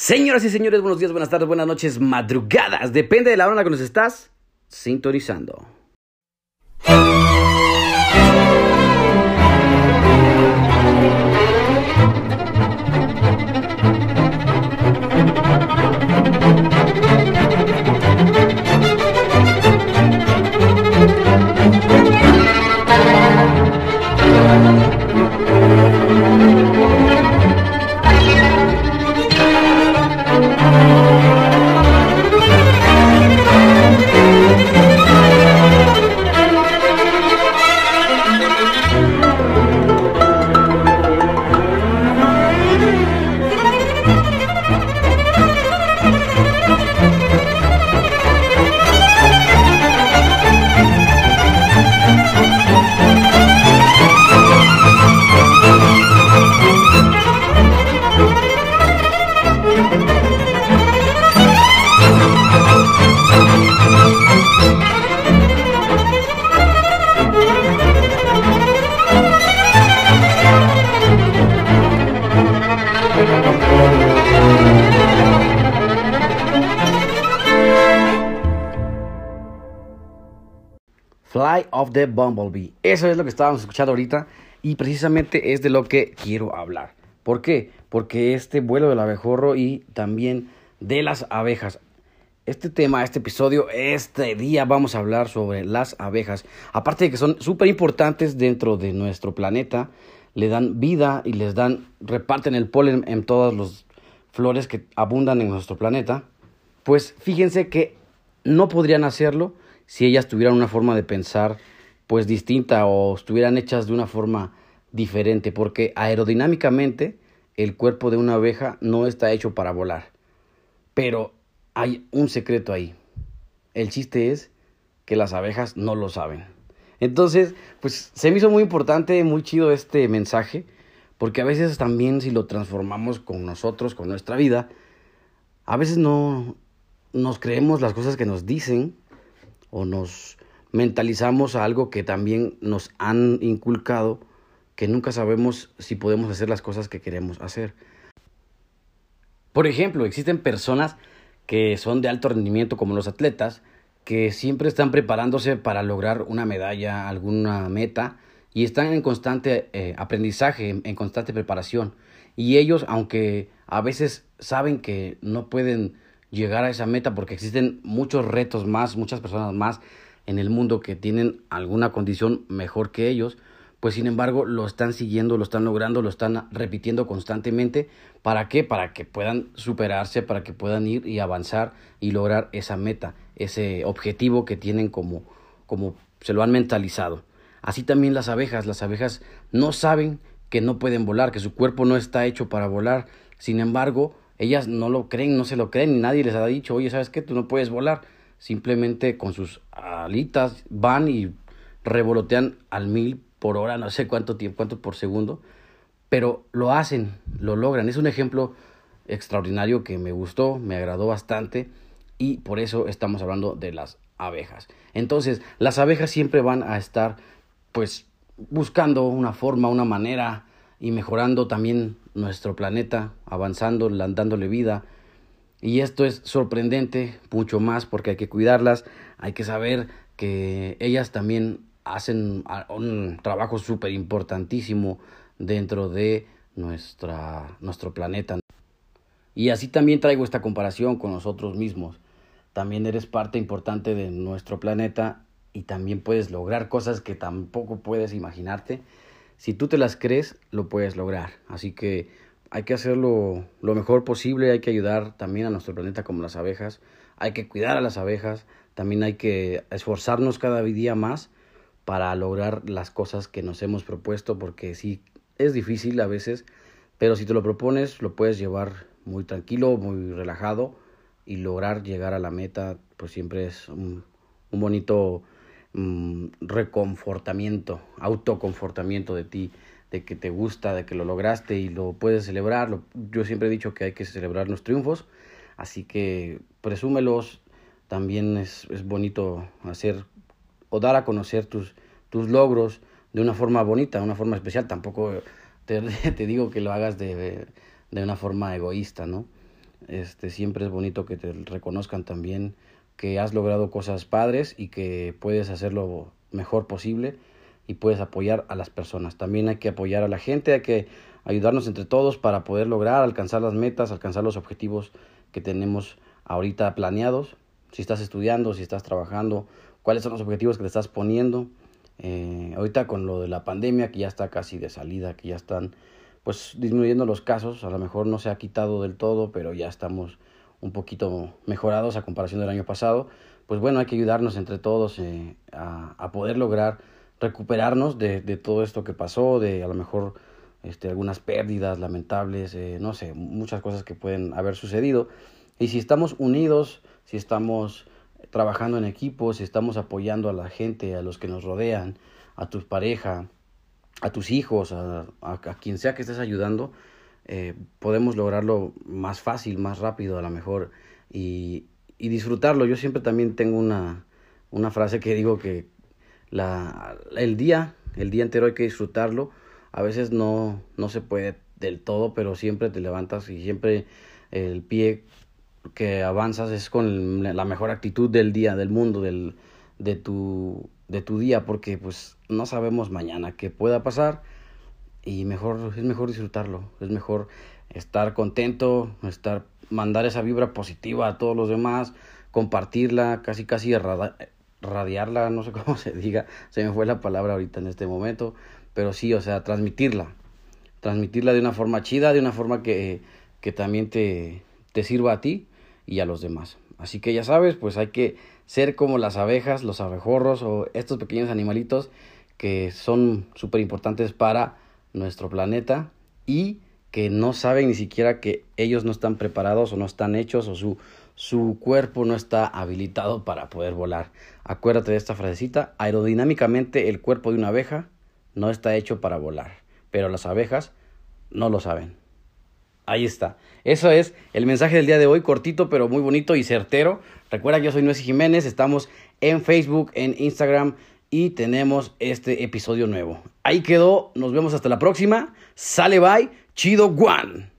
Señoras y señores, buenos días, buenas tardes, buenas noches, madrugadas. Depende de la hora en la que nos estás sintonizando. Of the Bumblebee. Eso es lo que estábamos escuchando ahorita y precisamente es de lo que quiero hablar. ¿Por qué? Porque este vuelo del abejorro y también de las abejas. Este tema, este episodio, este día vamos a hablar sobre las abejas. Aparte de que son súper importantes dentro de nuestro planeta, le dan vida y les dan, reparten el polen en todas las flores que abundan en nuestro planeta. Pues fíjense que no podrían hacerlo si ellas tuvieran una forma de pensar pues distinta o estuvieran hechas de una forma diferente, porque aerodinámicamente el cuerpo de una abeja no está hecho para volar. Pero hay un secreto ahí. El chiste es que las abejas no lo saben. Entonces, pues se me hizo muy importante, muy chido este mensaje, porque a veces también si lo transformamos con nosotros, con nuestra vida, a veces no nos creemos las cosas que nos dicen o nos mentalizamos a algo que también nos han inculcado que nunca sabemos si podemos hacer las cosas que queremos hacer. Por ejemplo, existen personas que son de alto rendimiento como los atletas, que siempre están preparándose para lograr una medalla, alguna meta, y están en constante eh, aprendizaje, en constante preparación. Y ellos, aunque a veces saben que no pueden llegar a esa meta porque existen muchos retos más, muchas personas más en el mundo que tienen alguna condición mejor que ellos, pues sin embargo lo están siguiendo, lo están logrando, lo están repitiendo constantemente. ¿Para qué? Para que puedan superarse, para que puedan ir y avanzar y lograr esa meta, ese objetivo que tienen como, como se lo han mentalizado. Así también las abejas, las abejas no saben que no pueden volar, que su cuerpo no está hecho para volar. Sin embargo, ellas no lo creen, no se lo creen, y nadie les ha dicho, oye, ¿sabes qué? Tú no puedes volar. Simplemente con sus alitas van y revolotean al mil por hora, no sé cuánto tiempo, cuánto por segundo, pero lo hacen, lo logran. Es un ejemplo extraordinario que me gustó, me agradó bastante y por eso estamos hablando de las abejas. Entonces, las abejas siempre van a estar pues buscando una forma, una manera y mejorando también nuestro planeta, avanzando, dándole vida. Y esto es sorprendente, mucho más, porque hay que cuidarlas, hay que saber que ellas también hacen un trabajo súper importantísimo dentro de nuestra, nuestro planeta. Y así también traigo esta comparación con nosotros mismos. También eres parte importante de nuestro planeta y también puedes lograr cosas que tampoco puedes imaginarte si tú te las crees, lo puedes lograr. Así que hay que hacerlo lo mejor posible, hay que ayudar también a nuestro planeta como las abejas, hay que cuidar a las abejas, también hay que esforzarnos cada día más para lograr las cosas que nos hemos propuesto, porque sí, es difícil a veces, pero si te lo propones, lo puedes llevar muy tranquilo, muy relajado y lograr llegar a la meta, pues siempre es un, un bonito Mm, reconfortamiento, autoconfortamiento de ti, de que te gusta, de que lo lograste y lo puedes celebrar. Yo siempre he dicho que hay que celebrar los triunfos, así que presúmelos. También es, es bonito hacer o dar a conocer tus, tus logros de una forma bonita, de una forma especial. Tampoco te, te digo que lo hagas de, de una forma egoísta, ¿no? Este, siempre es bonito que te reconozcan también que has logrado cosas padres y que puedes hacerlo mejor posible y puedes apoyar a las personas. También hay que apoyar a la gente, hay que ayudarnos entre todos para poder lograr alcanzar las metas, alcanzar los objetivos que tenemos ahorita planeados. Si estás estudiando, si estás trabajando, cuáles son los objetivos que te estás poniendo. Eh, ahorita con lo de la pandemia que ya está casi de salida, que ya están pues disminuyendo los casos, a lo mejor no se ha quitado del todo, pero ya estamos un poquito mejorados a comparación del año pasado, pues bueno, hay que ayudarnos entre todos eh, a, a, poder lograr recuperarnos de, de, todo esto que pasó, de a lo mejor este, algunas pérdidas lamentables, eh, no sé, muchas cosas que pueden haber sucedido. Y si estamos unidos, si estamos trabajando en equipo, si estamos apoyando a la gente, a los que nos rodean, a tu pareja, a tus hijos, a, a, quien sea que estés ayudando, eh, podemos lograrlo más fácil, más rápido a lo mejor y, y disfrutarlo. Yo siempre también tengo una, una frase que digo que la, el día, el día entero hay que disfrutarlo. A veces no, no se puede del todo, pero siempre te levantas y siempre el pie que avanzas es con la mejor actitud del día, del mundo, del, de, tu, de tu día, porque pues no sabemos mañana qué pueda pasar y mejor es mejor disfrutarlo, es mejor estar contento, estar mandar esa vibra positiva a todos los demás, compartirla, casi casi radiarla, no sé cómo se diga, se me fue la palabra ahorita en este momento, pero sí, o sea, transmitirla, transmitirla de una forma chida, de una forma que, que también te, te sirva a ti y a los demás. Así que ya sabes, pues hay que ser como las abejas, los abejorros o estos pequeños animalitos que son súper importantes para nuestro planeta y que no saben ni siquiera que ellos no están preparados o no están hechos o su, su cuerpo no está habilitado para poder volar. Acuérdate de esta frasecita, aerodinámicamente el cuerpo de una abeja no está hecho para volar, pero las abejas no lo saben. Ahí está. Eso es el mensaje del día de hoy, cortito pero muy bonito y certero. Recuerda que yo soy Nuez Jiménez, estamos en Facebook, en Instagram y tenemos este episodio nuevo. Ahí quedó, nos vemos hasta la próxima. Sale bye, chido Juan.